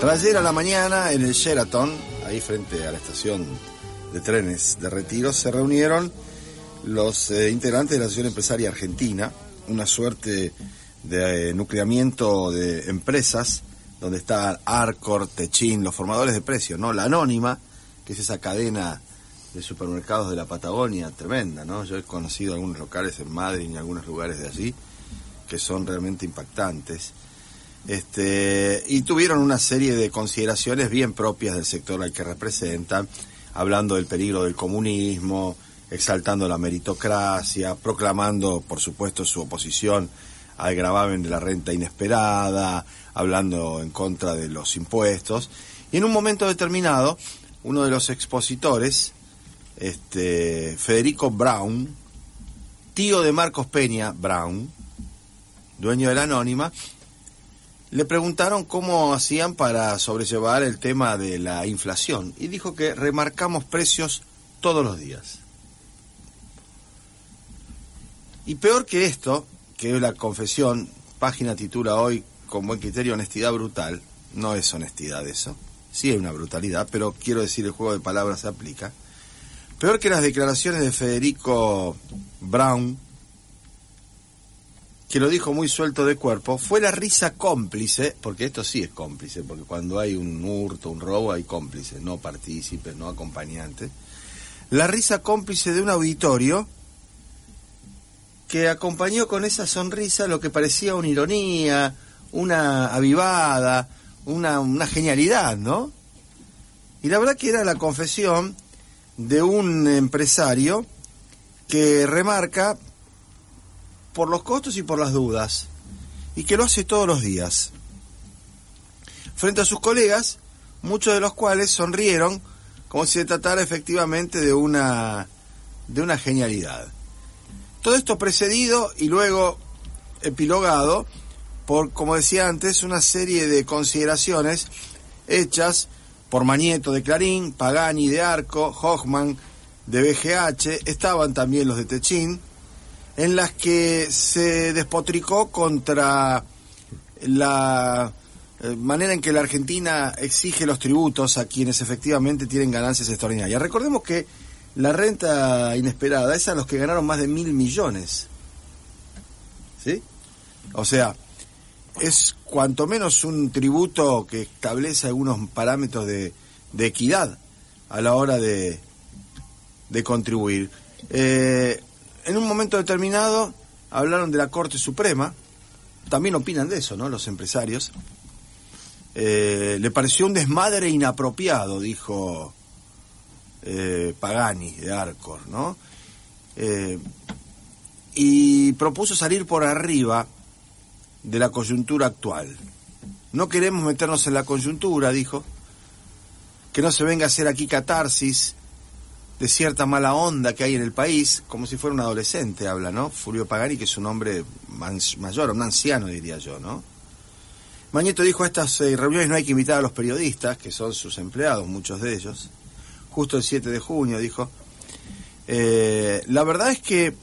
Tras a la mañana en el Sheraton, ahí frente a la estación de trenes de retiro, se reunieron los eh, integrantes de la Asociación Empresaria Argentina, una suerte de eh, nucleamiento de empresas donde están Arcor, Techin, los formadores de precios, ¿no? La Anónima, que es esa cadena de supermercados de la Patagonia tremenda, ¿no? Yo he conocido algunos locales en Madrid y algunos lugares de allí que son realmente impactantes. Este, y tuvieron una serie de consideraciones bien propias del sector al que representan, hablando del peligro del comunismo, exaltando la meritocracia, proclamando, por supuesto, su oposición al gravamen de la renta inesperada, hablando en contra de los impuestos. Y en un momento determinado, uno de los expositores, este, Federico Brown, tío de Marcos Peña Brown, dueño de la Anónima, le preguntaron cómo hacían para sobrellevar el tema de la inflación y dijo que remarcamos precios todos los días. Y peor que esto, que es la confesión, página titula hoy con buen criterio honestidad brutal, no es honestidad eso, sí hay una brutalidad, pero quiero decir el juego de palabras se aplica. Peor que las declaraciones de Federico Brown, que lo dijo muy suelto de cuerpo, fue la risa cómplice, porque esto sí es cómplice, porque cuando hay un hurto, un robo, hay cómplices, no partícipes, no acompañantes. La risa cómplice de un auditorio que acompañó con esa sonrisa lo que parecía una ironía, una avivada, una, una genialidad, ¿no? Y la verdad que era la confesión de un empresario que remarca por los costos y por las dudas, y que lo hace todos los días. Frente a sus colegas, muchos de los cuales sonrieron como si se tratara efectivamente de una, de una genialidad. Todo esto precedido y luego epilogado por, como decía antes, una serie de consideraciones hechas por Manieto de Clarín, Pagani de Arco, Hochman de BGH, estaban también los de Techín, en las que se despotricó contra la eh, manera en que la Argentina exige los tributos a quienes efectivamente tienen ganancias extraordinarias. Recordemos que la renta inesperada es a los que ganaron más de mil millones. ¿Sí? O sea, es cuanto menos un tributo que establece algunos parámetros de, equidad a la hora de, de contribuir. Eh, en un momento determinado hablaron de la Corte Suprema, también opinan de eso, ¿no? Los empresarios. Eh, le pareció un desmadre inapropiado, dijo eh, Pagani de Arcor, ¿no? Eh, y propuso salir por arriba de la coyuntura actual. No queremos meternos en la coyuntura, dijo, que no se venga a hacer aquí catarsis de cierta mala onda que hay en el país, como si fuera un adolescente, habla, ¿no? Fulvio Pagani, que es un hombre mayor, un anciano, diría yo, ¿no? Mañeto dijo, a estas eh, reuniones no hay que invitar a los periodistas, que son sus empleados, muchos de ellos. Justo el 7 de junio, dijo. Eh, la verdad es que,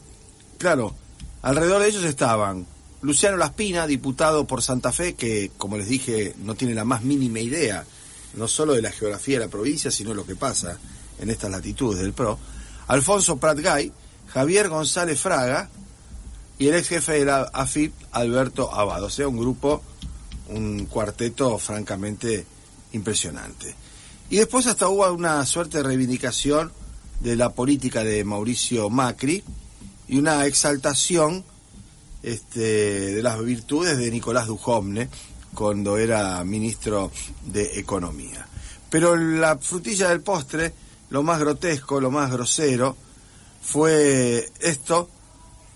claro, alrededor de ellos estaban Luciano Laspina, diputado por Santa Fe, que, como les dije, no tiene la más mínima idea, no solo de la geografía de la provincia, sino de lo que pasa en estas latitudes del PRO, Alfonso Pratgay, Javier González Fraga y el ex jefe de la AFIP, Alberto Abado. O sea, un grupo, un cuarteto francamente impresionante. Y después hasta hubo una suerte de reivindicación de la política de Mauricio Macri y una exaltación este, de las virtudes de Nicolás Dujomne cuando era ministro de Economía. Pero la frutilla del postre lo más grotesco, lo más grosero, fue esto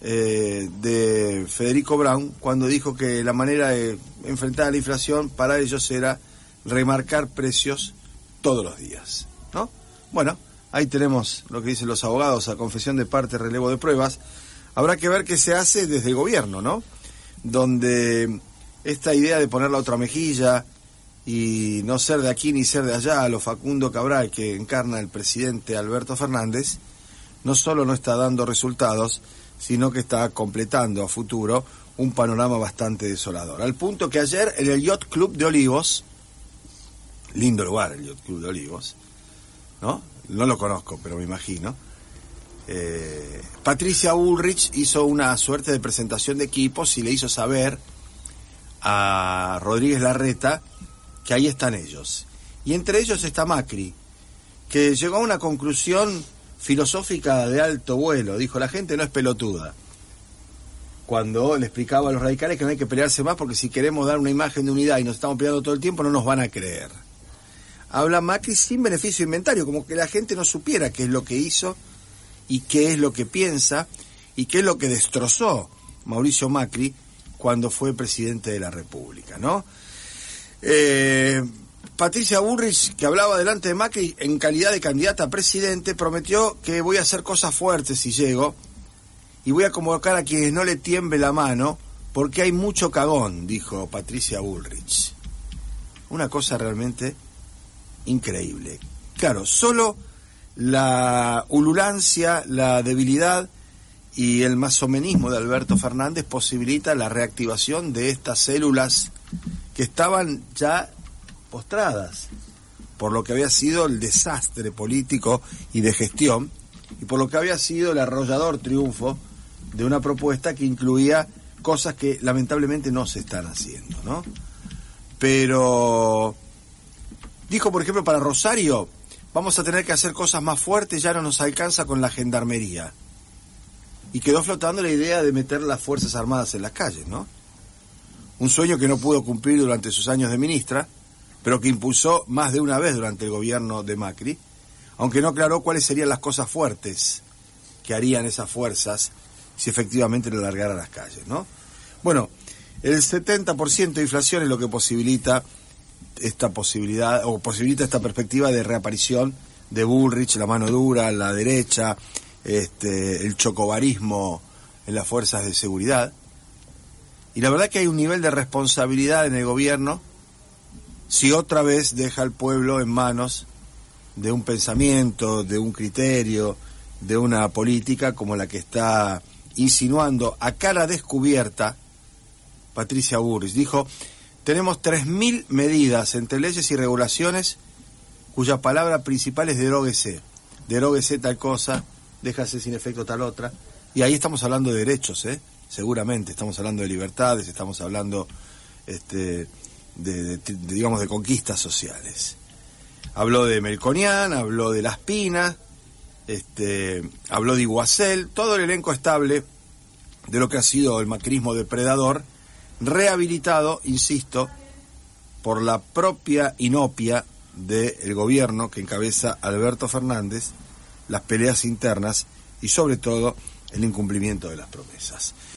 eh, de Federico Brown cuando dijo que la manera de enfrentar la inflación para ellos era remarcar precios todos los días, ¿no? Bueno, ahí tenemos lo que dicen los abogados a confesión de parte, relevo de pruebas. Habrá que ver qué se hace desde el gobierno, ¿no? Donde esta idea de poner la otra mejilla y no ser de aquí ni ser de allá, a lo Facundo Cabral que encarna el presidente Alberto Fernández, no solo no está dando resultados, sino que está completando a futuro un panorama bastante desolador. Al punto que ayer en el Yacht Club de Olivos, lindo lugar el Yacht Club de Olivos, ¿no? No lo conozco, pero me imagino. Eh, Patricia Ulrich hizo una suerte de presentación de equipos y le hizo saber a Rodríguez Larreta que ahí están ellos. Y entre ellos está Macri, que llegó a una conclusión filosófica de alto vuelo. Dijo, la gente no es pelotuda. Cuando le explicaba a los radicales que no hay que pelearse más porque si queremos dar una imagen de unidad y nos estamos peleando todo el tiempo no nos van a creer. Habla Macri sin beneficio inventario, como que la gente no supiera qué es lo que hizo y qué es lo que piensa y qué es lo que destrozó Mauricio Macri cuando fue presidente de la República, ¿no? Eh, Patricia Burrich, que hablaba delante de Macri en calidad de candidata a presidente, prometió que voy a hacer cosas fuertes si llego y voy a convocar a quienes no le tiemble la mano porque hay mucho cagón, dijo Patricia Bullrich. Una cosa realmente increíble. Claro, solo la ululancia, la debilidad y el masomenismo de Alberto Fernández posibilita la reactivación de estas células que estaban ya postradas por lo que había sido el desastre político y de gestión y por lo que había sido el arrollador triunfo de una propuesta que incluía cosas que lamentablemente no se están haciendo, ¿no? Pero dijo, por ejemplo, para Rosario, vamos a tener que hacer cosas más fuertes, ya no nos alcanza con la gendarmería. Y quedó flotando la idea de meter las Fuerzas Armadas en las calles, ¿no? Un sueño que no pudo cumplir durante sus años de ministra, pero que impulsó más de una vez durante el gobierno de Macri, aunque no aclaró cuáles serían las cosas fuertes que harían esas fuerzas si efectivamente lo largara las calles, ¿no? Bueno, el 70% de inflación es lo que posibilita esta posibilidad, o posibilita esta perspectiva de reaparición de Bullrich, la mano dura, la derecha, este, el chocobarismo en las fuerzas de seguridad. Y la verdad que hay un nivel de responsabilidad en el gobierno si otra vez deja al pueblo en manos de un pensamiento, de un criterio, de una política como la que está insinuando a cara descubierta Patricia Burris. Dijo, tenemos 3.000 medidas entre leyes y regulaciones cuya palabra principal es deróguese. Deróguese tal cosa, déjase sin efecto tal otra. Y ahí estamos hablando de derechos, ¿eh? Seguramente. Estamos hablando de libertades, estamos hablando este, de, digamos, de conquistas sociales. Habló de Melconian, habló de Las Pinas, este, habló de Iguacel, todo el elenco estable de lo que ha sido el macrismo depredador, rehabilitado, insisto, por la propia inopia del gobierno que encabeza Alberto Fernández, las peleas internas y sobre todo el incumplimiento de las promesas.